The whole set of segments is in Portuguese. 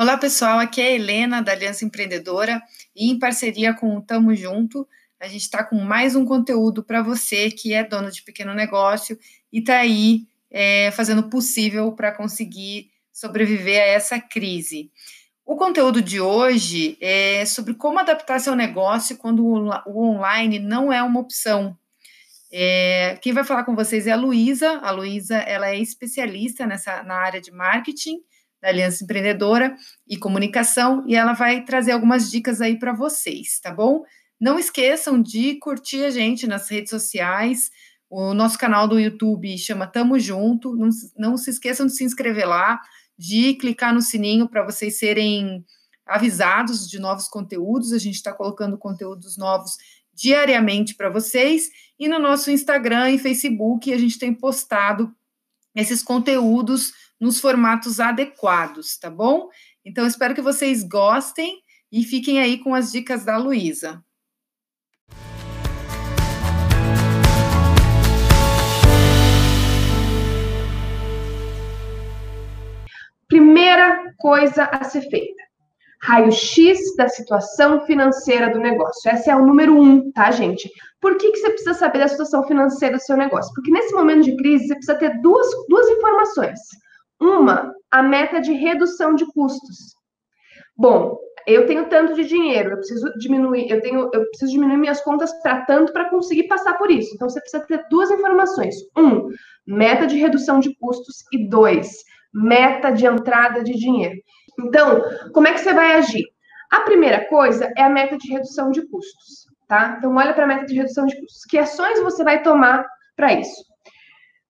Olá, pessoal. Aqui é a Helena, da Aliança Empreendedora, e em parceria com o Tamo Junto, a gente está com mais um conteúdo para você que é dono de pequeno negócio e está aí é, fazendo o possível para conseguir sobreviver a essa crise. O conteúdo de hoje é sobre como adaptar seu negócio quando o online não é uma opção. É, quem vai falar com vocês é a Luísa. A Luísa ela é especialista nessa, na área de marketing da Aliança Empreendedora e Comunicação, e ela vai trazer algumas dicas aí para vocês, tá bom? Não esqueçam de curtir a gente nas redes sociais. O nosso canal do YouTube chama Tamo Junto. Não, não se esqueçam de se inscrever lá, de clicar no sininho para vocês serem avisados de novos conteúdos. A gente está colocando conteúdos novos diariamente para vocês. E no nosso Instagram e Facebook a gente tem postado esses conteúdos nos formatos adequados, tá bom? Então, espero que vocês gostem e fiquem aí com as dicas da Luísa. Primeira coisa a ser feita: raio-x da situação financeira do negócio. Esse é o número um, tá, gente? Por que, que você precisa saber da situação financeira do seu negócio? Porque nesse momento de crise, você precisa ter duas, duas informações. Uma, a meta de redução de custos. Bom, eu tenho tanto de dinheiro, eu preciso diminuir, eu tenho, eu preciso diminuir minhas contas para tanto para conseguir passar por isso. Então você precisa ter duas informações: um, meta de redução de custos e dois, meta de entrada de dinheiro. Então, como é que você vai agir? A primeira coisa é a meta de redução de custos, tá? Então olha para a meta de redução de custos. Que ações você vai tomar para isso?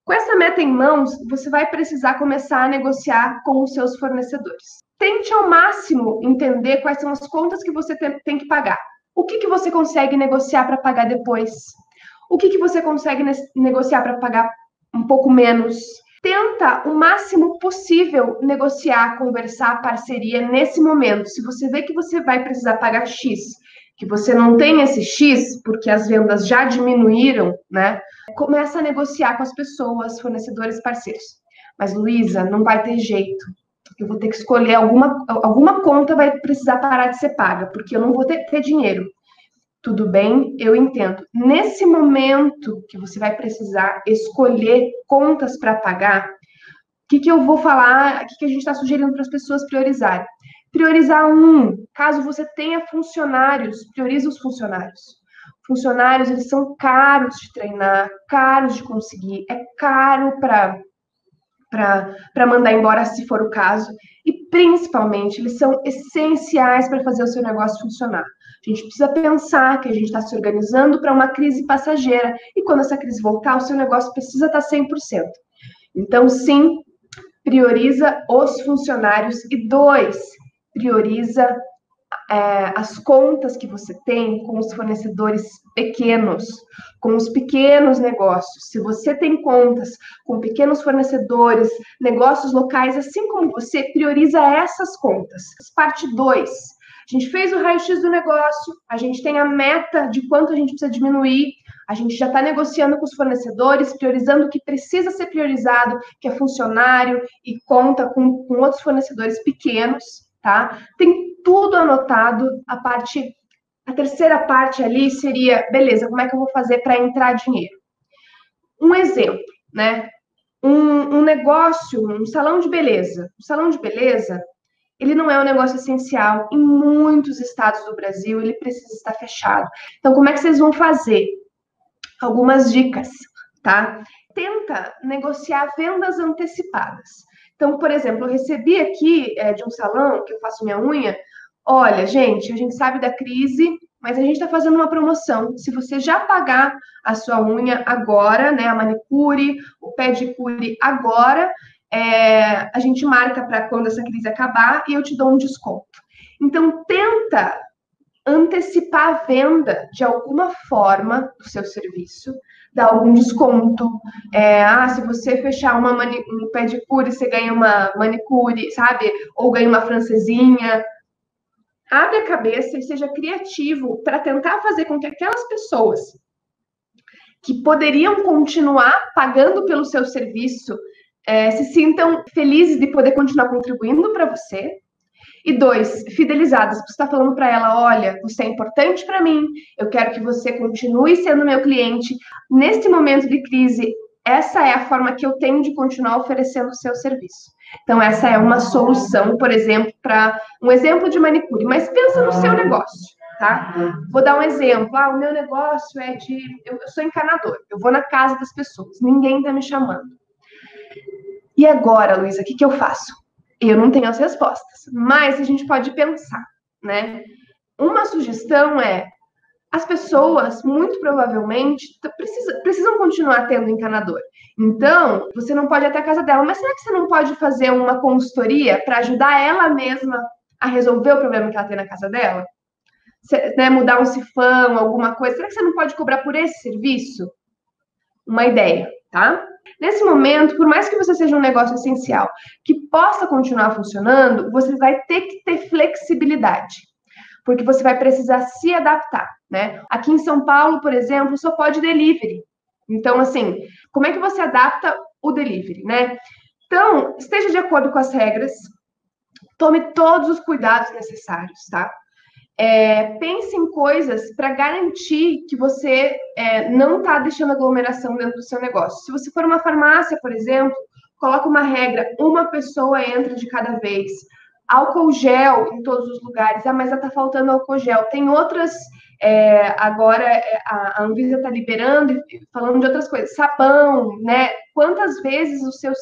Com essa meta em mãos, você vai precisar começar a negociar com os seus fornecedores. Tente ao máximo entender quais são as contas que você tem que pagar. O que, que você consegue negociar para pagar depois? O que, que você consegue negociar para pagar um pouco menos? Tenta o máximo possível negociar, conversar, parceria nesse momento. Se você vê que você vai precisar pagar X, que você não tem esse X, porque as vendas já diminuíram, né? Começa a negociar com as pessoas, fornecedores, parceiros. Mas, Luísa, não vai ter jeito. Eu vou ter que escolher alguma, alguma conta vai precisar parar de ser paga, porque eu não vou ter, ter dinheiro. Tudo bem, eu entendo. Nesse momento que você vai precisar escolher contas para pagar, o que, que eu vou falar, o que, que a gente está sugerindo para as pessoas priorizarem? Priorizar um, caso você tenha funcionários, priorize os funcionários funcionários eles são caros de treinar, caros de conseguir, é caro para para mandar embora se for o caso, e principalmente eles são essenciais para fazer o seu negócio funcionar. A gente precisa pensar que a gente está se organizando para uma crise passageira, e quando essa crise voltar, o seu negócio precisa estar tá 100%. Então, sim, prioriza os funcionários, e dois, prioriza é, as contas que você tem com os fornecedores pequenos, com os pequenos negócios. Se você tem contas com pequenos fornecedores, negócios locais, assim como você, prioriza essas contas. Parte 2. A gente fez o raio-x do negócio, a gente tem a meta de quanto a gente precisa diminuir, a gente já está negociando com os fornecedores, priorizando o que precisa ser priorizado, que é funcionário e conta com, com outros fornecedores pequenos, tá? Tem tudo anotado. A parte, a terceira parte ali seria, beleza, como é que eu vou fazer para entrar dinheiro? Um exemplo, né? Um, um negócio, um salão de beleza. O salão de beleza, ele não é um negócio essencial. Em muitos estados do Brasil, ele precisa estar fechado. Então, como é que vocês vão fazer? Algumas dicas, tá? Tenta negociar vendas antecipadas. Então, por exemplo, eu recebi aqui é, de um salão que eu faço minha unha. Olha, gente, a gente sabe da crise, mas a gente está fazendo uma promoção. Se você já pagar a sua unha agora, né, a manicure, o pedicure agora, é, a gente marca para quando essa crise acabar e eu te dou um desconto. Então, tenta antecipar a venda de alguma forma do seu serviço, dar algum desconto. É, ah, se você fechar uma um pedicure, você ganha uma manicure, sabe? Ou ganha uma francesinha. Abre a cabeça e seja criativo para tentar fazer com que aquelas pessoas que poderiam continuar pagando pelo seu serviço é, se sintam felizes de poder continuar contribuindo para você E dois, fidelizadas. Você está falando para ela: olha, você é importante para mim, eu quero que você continue sendo meu cliente. Neste momento de crise, essa é a forma que eu tenho de continuar oferecendo o seu serviço. Então, essa é uma solução, por exemplo, para um exemplo de manicure, mas pensa no seu negócio, tá? Vou dar um exemplo. Ah, o meu negócio é de. Eu, sou encanador, eu vou na casa das pessoas, ninguém está me chamando. E agora, Luísa, o que, que eu faço? Eu não tenho as respostas, mas a gente pode pensar, né? Uma sugestão é as pessoas, muito provavelmente, precisa, precisam continuar tendo encanador. Então, você não pode ir até a casa dela, mas será que você não pode fazer uma consultoria para ajudar ela mesma a resolver o problema que ela tem na casa dela? Né, mudar um sifão, alguma coisa. Será que você não pode cobrar por esse serviço? Uma ideia, tá? Nesse momento, por mais que você seja um negócio essencial que possa continuar funcionando, você vai ter que ter flexibilidade, porque você vai precisar se adaptar, né? Aqui em São Paulo, por exemplo, só pode delivery. Então, assim, como é que você adapta o delivery, né? Então, esteja de acordo com as regras, tome todos os cuidados necessários, tá? É, pense em coisas para garantir que você é, não está deixando aglomeração dentro do seu negócio. Se você for uma farmácia, por exemplo, coloque uma regra: uma pessoa entra de cada vez. Álcool gel em todos os lugares. Ah, mas está faltando álcool gel. Tem outras. É, agora é, a Anvisa está liberando, falando de outras coisas. Sabão, né? Quantas vezes os seus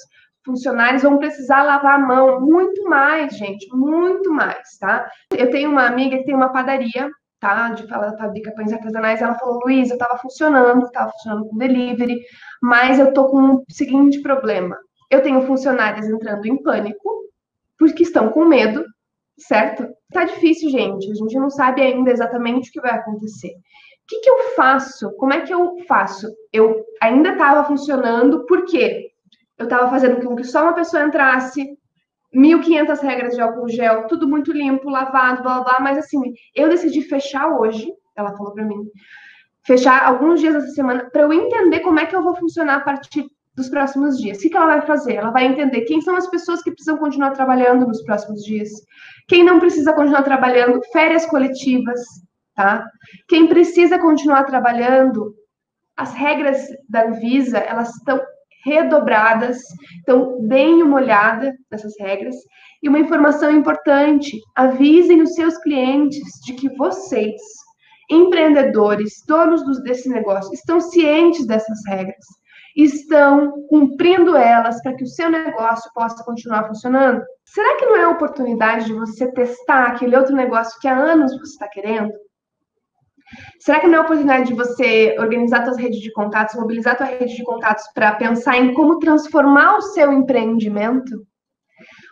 funcionários vão precisar lavar a mão muito mais, gente, muito mais, tá? Eu tenho uma amiga que tem uma padaria, tá? De falar fabrica pães artesanais, ela falou, Luísa, estava funcionando, estava funcionando com delivery, mas eu tô com o seguinte problema. Eu tenho funcionárias entrando em pânico, porque estão com medo, certo? Tá difícil, gente. A gente não sabe ainda exatamente o que vai acontecer. O que, que eu faço? Como é que eu faço? Eu ainda estava funcionando, por quê? Eu estava fazendo com que só uma pessoa entrasse, 1.500 regras de álcool gel, tudo muito limpo, lavado, blá, blá, blá, mas assim, eu decidi fechar hoje, ela falou para mim, fechar alguns dias essa semana, para eu entender como é que eu vou funcionar a partir dos próximos dias. O que, que ela vai fazer? Ela vai entender quem são as pessoas que precisam continuar trabalhando nos próximos dias, quem não precisa continuar trabalhando, férias coletivas, tá? Quem precisa continuar trabalhando, as regras da Anvisa, elas estão redobradas. Então, deem uma olhada nessas regras. E uma informação importante: avisem os seus clientes de que vocês, empreendedores, donos desse negócio, estão cientes dessas regras, estão cumprindo elas para que o seu negócio possa continuar funcionando. Será que não é a oportunidade de você testar aquele outro negócio que há anos você está querendo? Será que não é a oportunidade de você organizar suas redes de contatos, mobilizar sua rede de contatos para pensar em como transformar o seu empreendimento?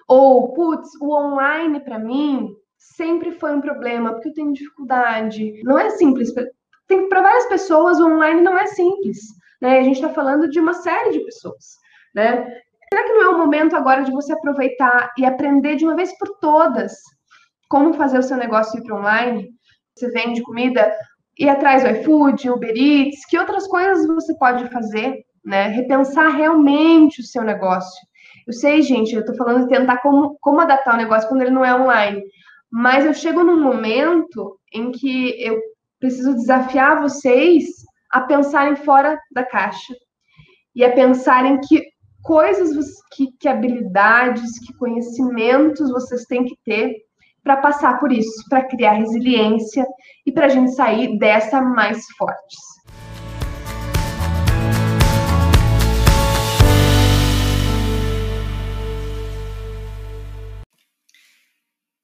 Ou, putz, o online para mim sempre foi um problema, porque eu tenho dificuldade. Não é simples. Para várias pessoas, o online não é simples. Né? A gente está falando de uma série de pessoas. Né? Será que não é o momento agora de você aproveitar e aprender de uma vez por todas como fazer o seu negócio ir para online? Você vende comida, ir atrás do iFood, Uber Eats, que outras coisas você pode fazer, né? Repensar realmente o seu negócio. Eu sei, gente, eu estou falando de tentar como, como adaptar o negócio quando ele não é online, mas eu chego num momento em que eu preciso desafiar vocês a pensarem fora da caixa e a pensarem que coisas, que, que habilidades, que conhecimentos vocês têm que ter para passar por isso, para criar resiliência e para a gente sair dessa mais fortes.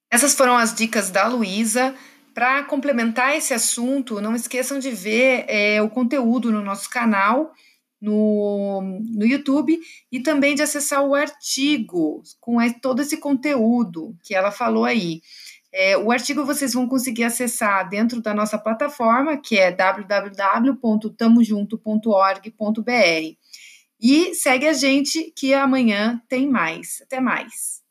Essas foram as dicas da Luísa. Para complementar esse assunto, não esqueçam de ver é, o conteúdo no nosso canal no, no YouTube e também de acessar o artigo com todo esse conteúdo que ela falou aí. É, o artigo vocês vão conseguir acessar dentro da nossa plataforma, que é www.tamojunto.org.br. E segue a gente que amanhã tem mais. Até mais.